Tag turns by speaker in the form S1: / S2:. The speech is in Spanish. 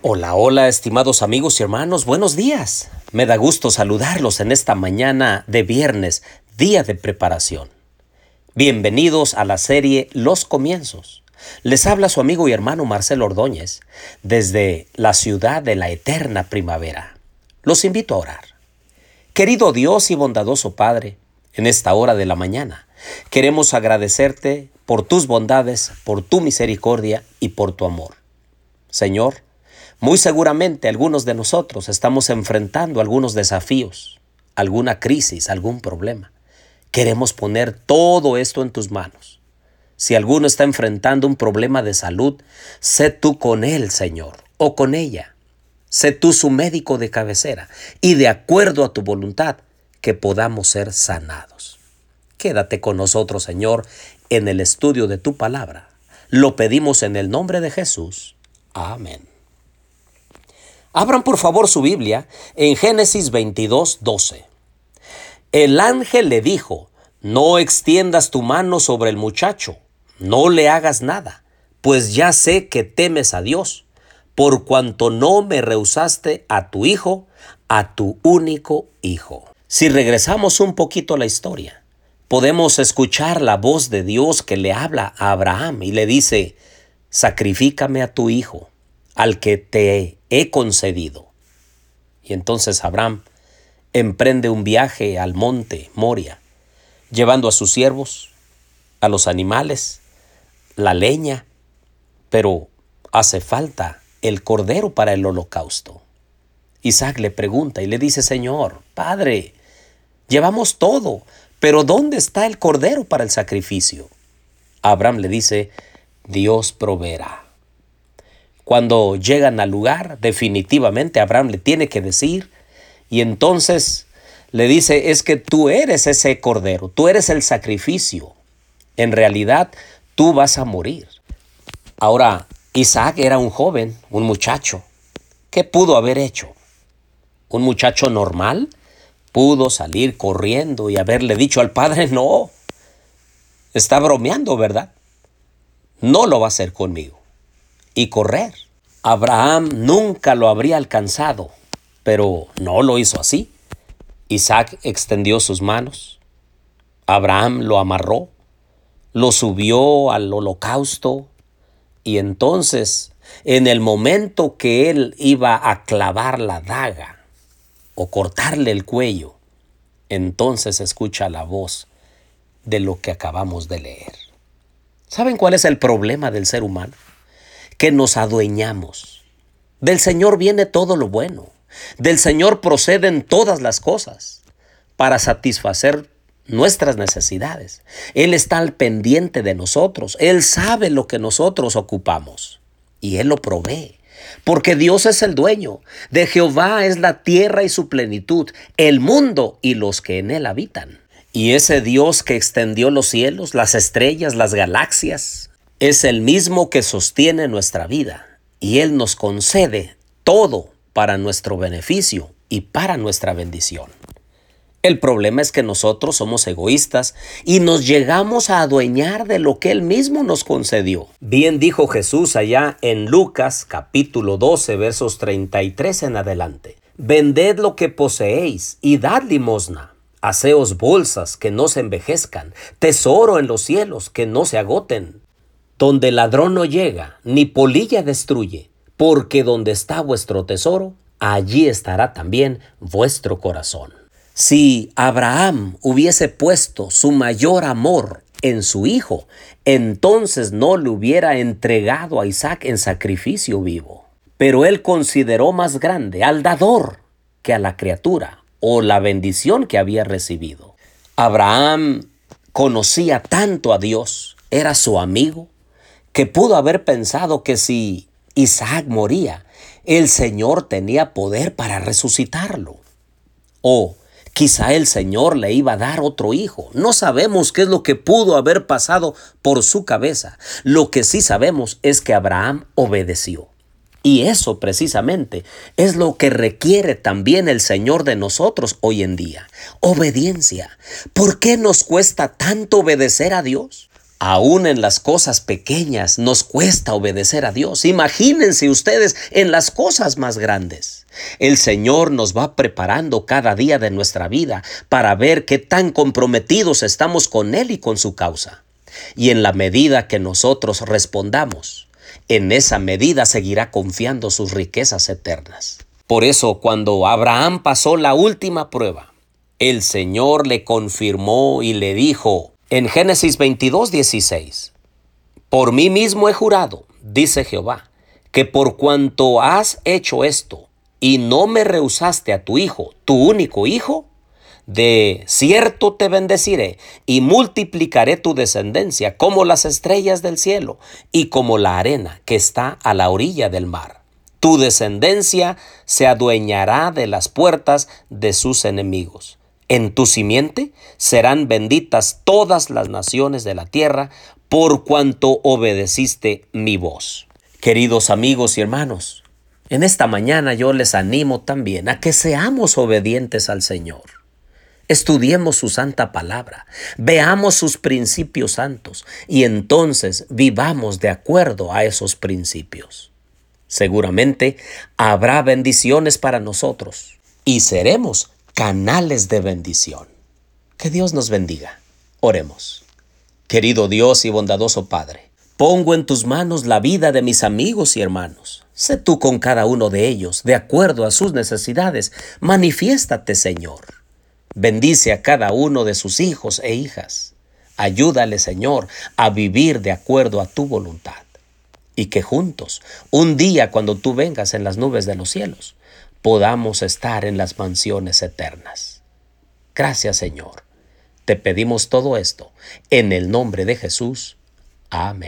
S1: Hola, hola, estimados amigos y hermanos, buenos días. Me da gusto saludarlos en esta mañana de viernes, día de preparación. Bienvenidos a la serie Los Comienzos. Les habla su amigo y hermano Marcelo Ordóñez desde la ciudad de la eterna primavera. Los invito a orar. Querido Dios y bondadoso Padre, en esta hora de la mañana, queremos agradecerte por tus bondades, por tu misericordia y por tu amor. Señor, muy seguramente algunos de nosotros estamos enfrentando algunos desafíos, alguna crisis, algún problema. Queremos poner todo esto en tus manos. Si alguno está enfrentando un problema de salud, sé tú con él, Señor, o con ella. Sé tú su médico de cabecera y de acuerdo a tu voluntad, que podamos ser sanados. Quédate con nosotros, Señor, en el estudio de tu palabra. Lo pedimos en el nombre de Jesús. Amén. Abran por favor su Biblia en Génesis 22, 12. El ángel le dijo, no extiendas tu mano sobre el muchacho, no le hagas nada, pues ya sé que temes a Dios, por cuanto no me rehusaste a tu hijo, a tu único hijo. Si regresamos un poquito a la historia, podemos escuchar la voz de Dios que le habla a Abraham y le dice, sacrifícame a tu hijo, al que te he concedido. Y entonces Abraham emprende un viaje al monte Moria, llevando a sus siervos, a los animales, la leña, pero hace falta el cordero para el holocausto. Isaac le pregunta y le dice, Señor, Padre, llevamos todo, pero ¿dónde está el cordero para el sacrificio? Abraham le dice, Dios proveerá. Cuando llegan al lugar, definitivamente Abraham le tiene que decir, y entonces le dice, es que tú eres ese cordero, tú eres el sacrificio. En realidad, tú vas a morir. Ahora, Isaac era un joven, un muchacho. ¿Qué pudo haber hecho? ¿Un muchacho normal? Pudo salir corriendo y haberle dicho al padre, no, está bromeando, ¿verdad? No lo va a hacer conmigo y correr. Abraham nunca lo habría alcanzado, pero no lo hizo así. Isaac extendió sus manos. Abraham lo amarró, lo subió al holocausto y entonces, en el momento que él iba a clavar la daga o cortarle el cuello, entonces escucha la voz de lo que acabamos de leer. ¿Saben cuál es el problema del ser humano? Que nos adueñamos. Del Señor viene todo lo bueno. Del Señor proceden todas las cosas para satisfacer nuestras necesidades. Él está al pendiente de nosotros. Él sabe lo que nosotros ocupamos y Él lo provee. Porque Dios es el dueño. De Jehová es la tierra y su plenitud, el mundo y los que en él habitan. Y ese Dios que extendió los cielos, las estrellas, las galaxias, es el mismo que sostiene nuestra vida y Él nos concede todo para nuestro beneficio y para nuestra bendición. El problema es que nosotros somos egoístas y nos llegamos a adueñar de lo que Él mismo nos concedió. Bien dijo Jesús allá en Lucas capítulo 12 versos 33 en adelante. Vended lo que poseéis y dad limosna. Haceos bolsas que no se envejezcan, tesoro en los cielos que no se agoten, donde ladrón no llega, ni polilla destruye, porque donde está vuestro tesoro, allí estará también vuestro corazón. Si Abraham hubiese puesto su mayor amor en su hijo, entonces no le hubiera entregado a Isaac en sacrificio vivo. Pero él consideró más grande al dador que a la criatura o la bendición que había recibido. Abraham conocía tanto a Dios, era su amigo, que pudo haber pensado que si Isaac moría, el Señor tenía poder para resucitarlo. O quizá el Señor le iba a dar otro hijo. No sabemos qué es lo que pudo haber pasado por su cabeza. Lo que sí sabemos es que Abraham obedeció. Y eso precisamente es lo que requiere también el Señor de nosotros hoy en día. Obediencia. ¿Por qué nos cuesta tanto obedecer a Dios? Aún en las cosas pequeñas nos cuesta obedecer a Dios. Imagínense ustedes en las cosas más grandes. El Señor nos va preparando cada día de nuestra vida para ver qué tan comprometidos estamos con Él y con su causa. Y en la medida que nosotros respondamos, en esa medida seguirá confiando sus riquezas eternas. Por eso cuando Abraham pasó la última prueba, el Señor le confirmó y le dijo, en Génesis 22, 16, Por mí mismo he jurado, dice Jehová, que por cuanto has hecho esto y no me rehusaste a tu hijo, tu único hijo, de cierto te bendeciré y multiplicaré tu descendencia como las estrellas del cielo y como la arena que está a la orilla del mar. Tu descendencia se adueñará de las puertas de sus enemigos. En tu simiente serán benditas todas las naciones de la tierra por cuanto obedeciste mi voz. Queridos amigos y hermanos, en esta mañana yo les animo también a que seamos obedientes al Señor. Estudiemos su santa palabra, veamos sus principios santos y entonces vivamos de acuerdo a esos principios. Seguramente habrá bendiciones para nosotros y seremos canales de bendición. Que Dios nos bendiga. Oremos. Querido Dios y bondadoso Padre, pongo en tus manos la vida de mis amigos y hermanos. Sé tú con cada uno de ellos, de acuerdo a sus necesidades. Manifiéstate, Señor. Bendice a cada uno de sus hijos e hijas. Ayúdale, Señor, a vivir de acuerdo a tu voluntad. Y que juntos, un día cuando tú vengas en las nubes de los cielos, podamos estar en las mansiones eternas. Gracias Señor. Te pedimos todo esto en el nombre de Jesús. Amén.